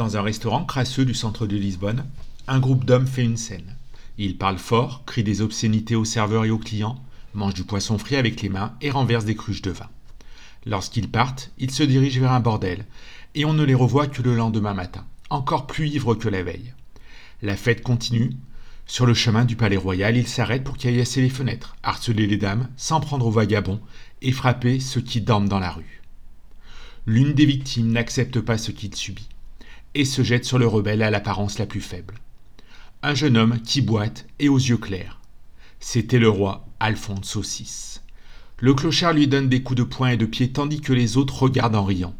Dans un restaurant crasseux du centre de Lisbonne, un groupe d'hommes fait une scène. Ils parlent fort, crient des obscénités aux serveurs et aux clients, mangent du poisson frit avec les mains et renversent des cruches de vin. Lorsqu'ils partent, ils se dirigent vers un bordel, et on ne les revoit que le lendemain matin, encore plus ivres que la veille. La fête continue. Sur le chemin du palais royal, ils s'arrêtent pour caillasser les fenêtres, harceler les dames, s'en prendre aux vagabonds et frapper ceux qui dorment dans la rue. L'une des victimes n'accepte pas ce qu'il subit et se jette sur le rebelle à l'apparence la plus faible. Un jeune homme qui boite et aux yeux clairs. C'était le roi Alphonse VI. Le clochard lui donne des coups de poing et de pied tandis que les autres regardent en riant.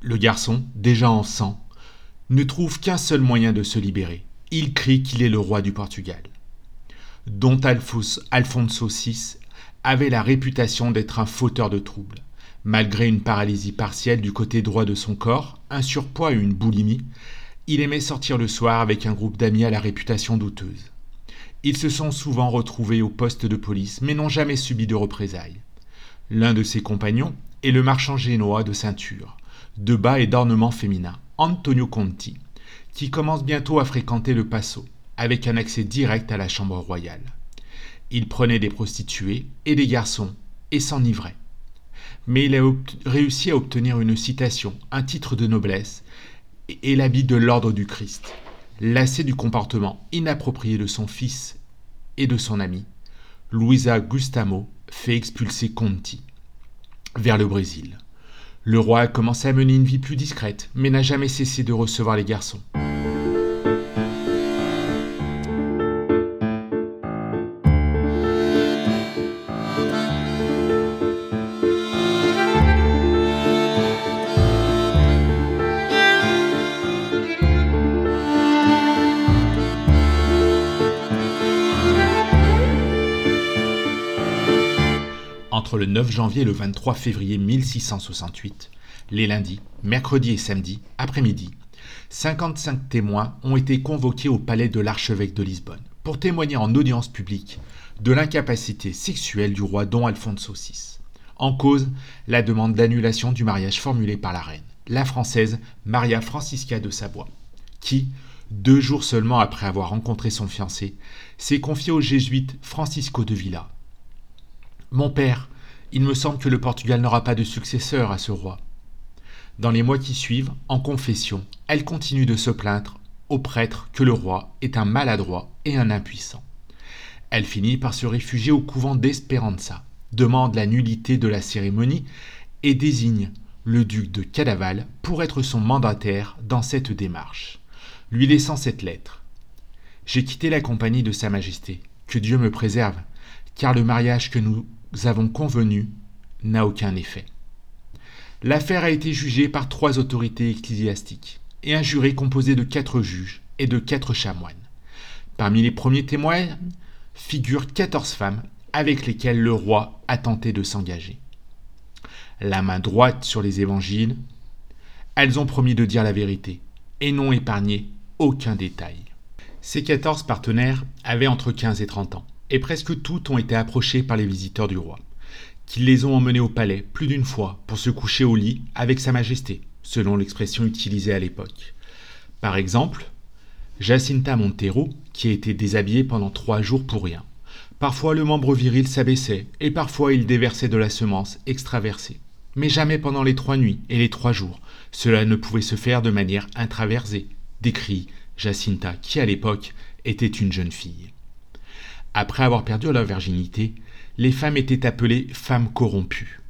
Le garçon, déjà en sang, ne trouve qu'un seul moyen de se libérer. Il crie qu'il est le roi du Portugal. Dont Alphonse, VI avait la réputation d'être un fauteur de troubles. Malgré une paralysie partielle du côté droit de son corps, un surpoids et une boulimie, il aimait sortir le soir avec un groupe d'amis à la réputation douteuse. Ils se sont souvent retrouvés au poste de police, mais n'ont jamais subi de représailles. L'un de ses compagnons est le marchand génois de ceintures, de bas et d'ornements féminins, Antonio Conti, qui commence bientôt à fréquenter le Passo, avec un accès direct à la chambre royale. Il prenait des prostituées et des garçons et s'enivrait mais il a réussi à obtenir une citation, un titre de noblesse et l'habit de l'ordre du Christ. Lassé du comportement inapproprié de son fils et de son ami, Luisa Gustamo fait expulser Conti vers le Brésil. Le roi a commencé à mener une vie plus discrète, mais n'a jamais cessé de recevoir les garçons. Entre le 9 janvier et le 23 février 1668, les lundis, mercredis et samedis, après-midi, 55 témoins ont été convoqués au palais de l'archevêque de Lisbonne pour témoigner en audience publique de l'incapacité sexuelle du roi Don Alfonso VI. En cause, la demande d'annulation du mariage formulé par la reine, la française Maria Francisca de Savoie, qui, deux jours seulement après avoir rencontré son fiancé, s'est confiée au jésuite Francisco de Villa. Mon père, il me semble que le Portugal n'aura pas de successeur à ce roi. Dans les mois qui suivent, en confession, elle continue de se plaindre au prêtre que le roi est un maladroit et un impuissant. Elle finit par se réfugier au couvent d'Esperanza, demande la nullité de la cérémonie et désigne le duc de Cadaval pour être son mandataire dans cette démarche, lui laissant cette lettre. J'ai quitté la compagnie de Sa Majesté, que Dieu me préserve, car le mariage que nous avons convenu n'a aucun effet. L'affaire a été jugée par trois autorités ecclésiastiques et un jury composé de quatre juges et de quatre chamoines. Parmi les premiers témoins figurent quatorze femmes avec lesquelles le roi a tenté de s'engager. La main droite sur les évangiles, elles ont promis de dire la vérité et n'ont épargné aucun détail. Ces quatorze partenaires avaient entre 15 et 30 ans et presque toutes ont été approchées par les visiteurs du roi, qui les ont emmenées au palais plus d'une fois pour se coucher au lit avec Sa Majesté, selon l'expression utilisée à l'époque. Par exemple, Jacinta Montero, qui a été déshabillée pendant trois jours pour rien. Parfois le membre viril s'abaissait, et parfois il déversait de la semence extraversée. Mais jamais pendant les trois nuits et les trois jours. Cela ne pouvait se faire de manière intraversée, décrit Jacinta, qui à l'époque était une jeune fille. Après avoir perdu leur virginité, les femmes étaient appelées femmes corrompues.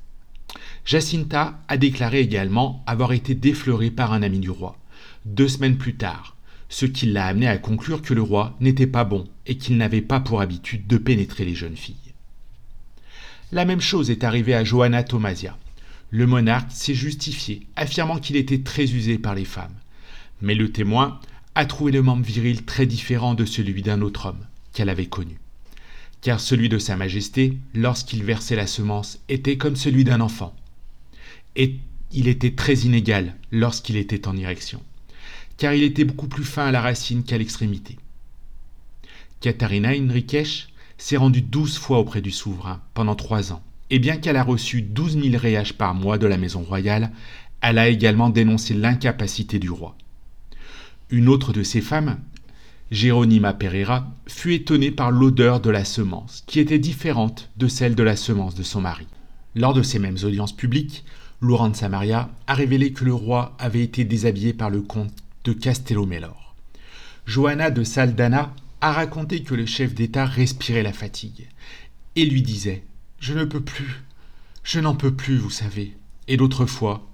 Jacinta a déclaré également avoir été déflorée par un ami du roi, deux semaines plus tard, ce qui l'a amené à conclure que le roi n'était pas bon et qu'il n'avait pas pour habitude de pénétrer les jeunes filles. La même chose est arrivée à Johanna Thomasia. Le monarque s'est justifié, affirmant qu'il était très usé par les femmes. Mais le témoin a trouvé le membre viril très différent de celui d'un autre homme qu'elle avait connu car celui de Sa Majesté, lorsqu'il versait la semence, était comme celui d'un enfant. Et il était très inégal lorsqu'il était en érection, car il était beaucoup plus fin à la racine qu'à l'extrémité. Katharina Henriquech s'est rendue douze fois auprès du souverain pendant trois ans, et bien qu'elle a reçu douze mille réages par mois de la maison royale, elle a également dénoncé l'incapacité du roi. Une autre de ses femmes, Géronima Pereira, fut étonnée par l'odeur de la semence, qui était différente de celle de la semence de son mari. Lors de ces mêmes audiences publiques, Laurent de Samaria a révélé que le roi avait été déshabillé par le comte de Castello-Mellor. Johanna de Saldana a raconté que le chef d'État respirait la fatigue et lui disait Je ne peux plus, je n'en peux plus, vous savez. Et d'autres fois,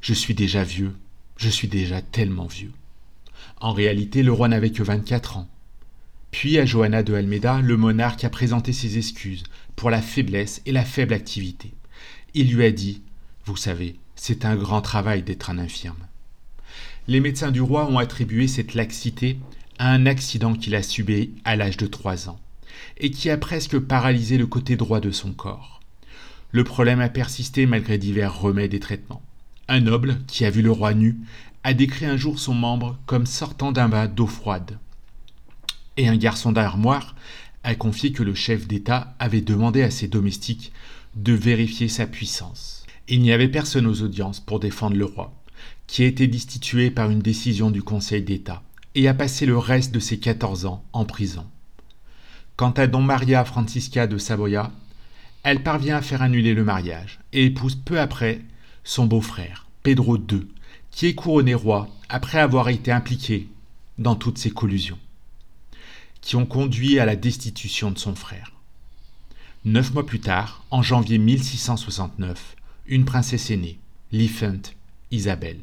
je suis déjà vieux, je suis déjà tellement vieux. En réalité, le roi n'avait que 24 ans. Puis à Johanna de Almeida, le monarque a présenté ses excuses pour la faiblesse et la faible activité. Il lui a dit Vous savez, c'est un grand travail d'être un infirme. Les médecins du roi ont attribué cette laxité à un accident qu'il a subi à l'âge de 3 ans et qui a presque paralysé le côté droit de son corps. Le problème a persisté malgré divers remèdes et traitements. Un noble, qui a vu le roi nu, a décrit un jour son membre comme sortant d'un bain d'eau froide. Et un garçon d'armoire a confié que le chef d'État avait demandé à ses domestiques de vérifier sa puissance. Il n'y avait personne aux audiences pour défendre le roi, qui a été destitué par une décision du Conseil d'État et a passé le reste de ses 14 ans en prison. Quant à Don Maria Francisca de Savoia, elle parvient à faire annuler le mariage et épouse peu après son beau-frère, Pedro II, qui est couronné roi après avoir été impliqué dans toutes ces collusions, qui ont conduit à la destitution de son frère. Neuf mois plus tard, en janvier 1669, une princesse est née, l'Ifant Isabelle.